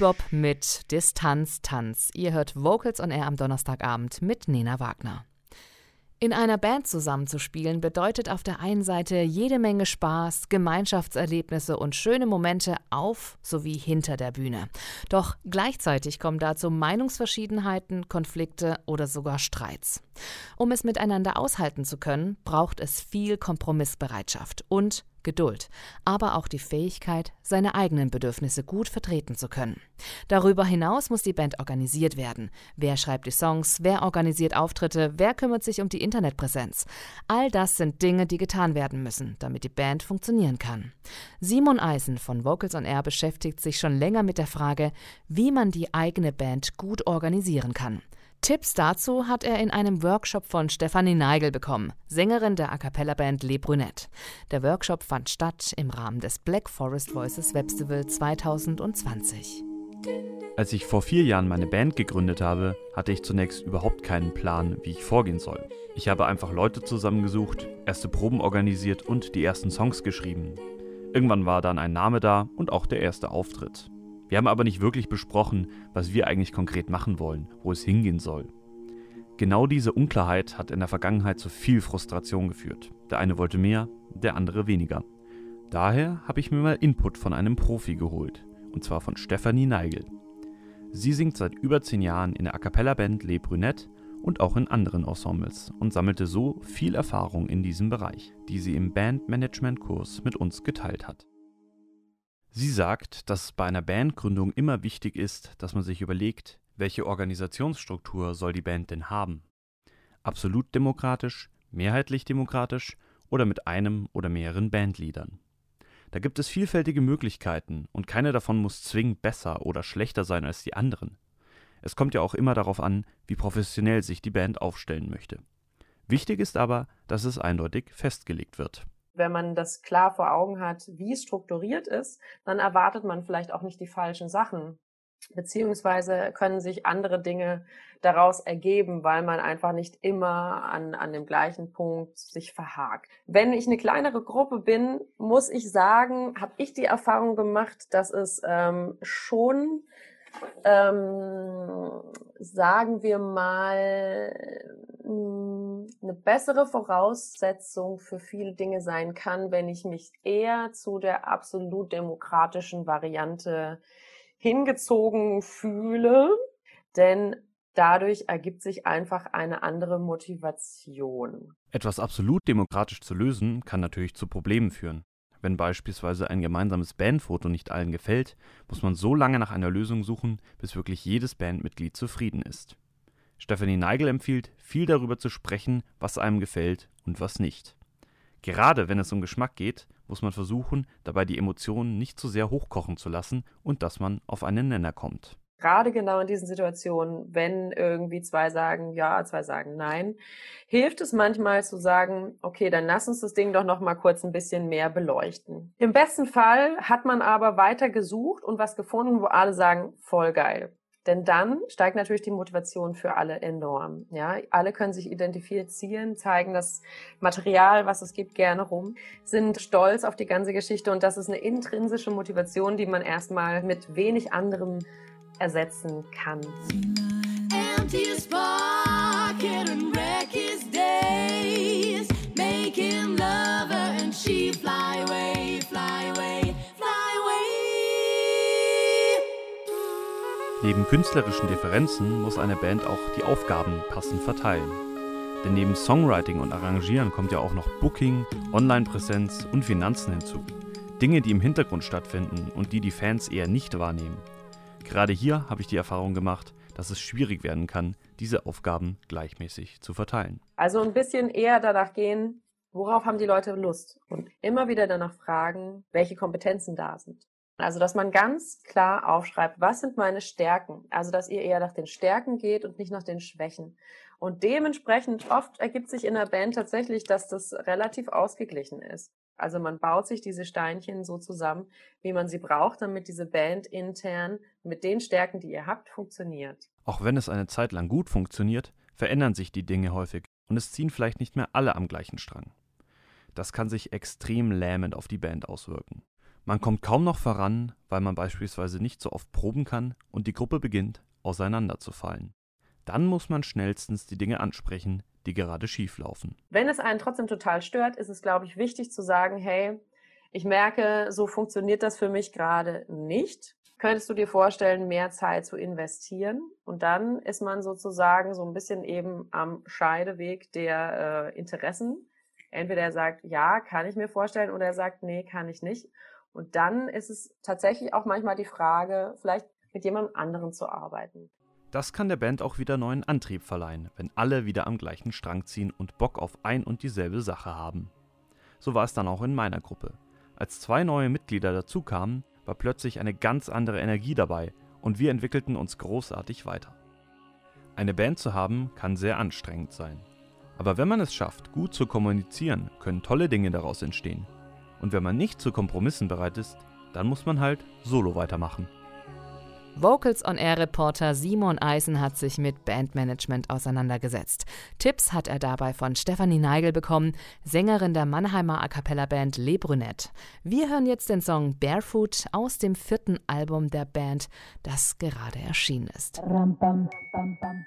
Bebop mit Distanz Tanz. Ihr hört Vocals on Air am Donnerstagabend mit Nena Wagner. In einer Band zusammenzuspielen bedeutet auf der einen Seite jede Menge Spaß, Gemeinschaftserlebnisse und schöne Momente auf sowie hinter der Bühne. Doch gleichzeitig kommen dazu Meinungsverschiedenheiten, Konflikte oder sogar Streits. Um es miteinander aushalten zu können, braucht es viel Kompromissbereitschaft und Geduld, aber auch die Fähigkeit, seine eigenen Bedürfnisse gut vertreten zu können. Darüber hinaus muss die Band organisiert werden. Wer schreibt die Songs, wer organisiert Auftritte, wer kümmert sich um die Internetpräsenz. All das sind Dinge, die getan werden müssen, damit die Band funktionieren kann. Simon Eisen von Vocals on Air beschäftigt sich schon länger mit der Frage, wie man die eigene Band gut organisieren kann. Tipps dazu hat er in einem Workshop von Stefanie Neigel bekommen, Sängerin der A cappella Band Le Brunette. Der Workshop fand statt im Rahmen des Black Forest Voices Festival 2020. Als ich vor vier Jahren meine Band gegründet habe, hatte ich zunächst überhaupt keinen Plan, wie ich vorgehen soll. Ich habe einfach Leute zusammengesucht, erste Proben organisiert und die ersten Songs geschrieben. Irgendwann war dann ein Name da und auch der erste Auftritt. Wir haben aber nicht wirklich besprochen, was wir eigentlich konkret machen wollen, wo es hingehen soll. Genau diese Unklarheit hat in der Vergangenheit zu viel Frustration geführt. Der eine wollte mehr, der andere weniger. Daher habe ich mir mal Input von einem Profi geholt, und zwar von Stefanie Neigel. Sie singt seit über zehn Jahren in der A cappella Band Le Brunette und auch in anderen Ensembles und sammelte so viel Erfahrung in diesem Bereich, die sie im Bandmanagement-Kurs mit uns geteilt hat. Sie sagt, dass bei einer Bandgründung immer wichtig ist, dass man sich überlegt, welche Organisationsstruktur soll die Band denn haben? Absolut demokratisch, mehrheitlich demokratisch oder mit einem oder mehreren Bandleadern. Da gibt es vielfältige Möglichkeiten und keine davon muss zwingend besser oder schlechter sein als die anderen. Es kommt ja auch immer darauf an, wie professionell sich die Band aufstellen möchte. Wichtig ist aber, dass es eindeutig festgelegt wird wenn man das klar vor Augen hat, wie es strukturiert ist, dann erwartet man vielleicht auch nicht die falschen Sachen. Beziehungsweise können sich andere Dinge daraus ergeben, weil man einfach nicht immer an, an dem gleichen Punkt sich verhakt. Wenn ich eine kleinere Gruppe bin, muss ich sagen, habe ich die Erfahrung gemacht, dass es ähm, schon ähm, sagen wir mal, mm, eine bessere Voraussetzung für viele Dinge sein kann, wenn ich mich eher zu der absolut demokratischen Variante hingezogen fühle, denn dadurch ergibt sich einfach eine andere Motivation. Etwas absolut demokratisch zu lösen, kann natürlich zu Problemen führen. Wenn beispielsweise ein gemeinsames Bandfoto nicht allen gefällt, muss man so lange nach einer Lösung suchen, bis wirklich jedes Bandmitglied zufrieden ist. Stephanie Neigel empfiehlt, viel darüber zu sprechen, was einem gefällt und was nicht. Gerade wenn es um Geschmack geht, muss man versuchen, dabei die Emotionen nicht zu sehr hochkochen zu lassen und dass man auf einen Nenner kommt gerade genau in diesen Situationen, wenn irgendwie zwei sagen ja, zwei sagen nein, hilft es manchmal zu sagen, okay, dann lass uns das Ding doch noch mal kurz ein bisschen mehr beleuchten. Im besten Fall hat man aber weiter gesucht und was gefunden, wo alle sagen, voll geil. Denn dann steigt natürlich die Motivation für alle enorm. Ja, alle können sich identifizieren, zeigen das Material, was es gibt, gerne rum, sind stolz auf die ganze Geschichte und das ist eine intrinsische Motivation, die man erstmal mit wenig anderem ersetzen kann. Neben künstlerischen Differenzen muss eine Band auch die Aufgaben passend verteilen. Denn neben Songwriting und Arrangieren kommt ja auch noch Booking, Online-Präsenz und Finanzen hinzu. Dinge, die im Hintergrund stattfinden und die die Fans eher nicht wahrnehmen. Gerade hier habe ich die Erfahrung gemacht, dass es schwierig werden kann, diese Aufgaben gleichmäßig zu verteilen. Also ein bisschen eher danach gehen, worauf haben die Leute Lust und immer wieder danach fragen, welche Kompetenzen da sind. Also, dass man ganz klar aufschreibt, was sind meine Stärken? Also, dass ihr eher nach den Stärken geht und nicht nach den Schwächen. Und dementsprechend oft ergibt sich in der Band tatsächlich, dass das relativ ausgeglichen ist. Also man baut sich diese Steinchen so zusammen, wie man sie braucht, damit diese Band intern mit den Stärken, die ihr habt, funktioniert. Auch wenn es eine Zeit lang gut funktioniert, verändern sich die Dinge häufig und es ziehen vielleicht nicht mehr alle am gleichen Strang. Das kann sich extrem lähmend auf die Band auswirken. Man kommt kaum noch voran, weil man beispielsweise nicht so oft proben kann und die Gruppe beginnt auseinanderzufallen. Dann muss man schnellstens die Dinge ansprechen, die gerade schief laufen. Wenn es einen trotzdem total stört, ist es, glaube ich, wichtig zu sagen, hey, ich merke, so funktioniert das für mich gerade nicht. Könntest du dir vorstellen, mehr Zeit zu investieren? Und dann ist man sozusagen so ein bisschen eben am Scheideweg der äh, Interessen. Entweder er sagt, ja, kann ich mir vorstellen, oder er sagt, nee, kann ich nicht. Und dann ist es tatsächlich auch manchmal die Frage, vielleicht mit jemandem anderen zu arbeiten. Das kann der Band auch wieder neuen Antrieb verleihen, wenn alle wieder am gleichen Strang ziehen und Bock auf ein und dieselbe Sache haben. So war es dann auch in meiner Gruppe. Als zwei neue Mitglieder dazukamen, war plötzlich eine ganz andere Energie dabei und wir entwickelten uns großartig weiter. Eine Band zu haben kann sehr anstrengend sein. Aber wenn man es schafft, gut zu kommunizieren, können tolle Dinge daraus entstehen. Und wenn man nicht zu Kompromissen bereit ist, dann muss man halt solo weitermachen. Vocals on Air Reporter Simon Eisen hat sich mit Bandmanagement auseinandergesetzt. Tipps hat er dabei von Stefanie Neigel bekommen, Sängerin der Mannheimer A cappella Band Le Brunette. Wir hören jetzt den Song Barefoot aus dem vierten Album der Band, das gerade erschienen ist. Ram, bam, bam, bam,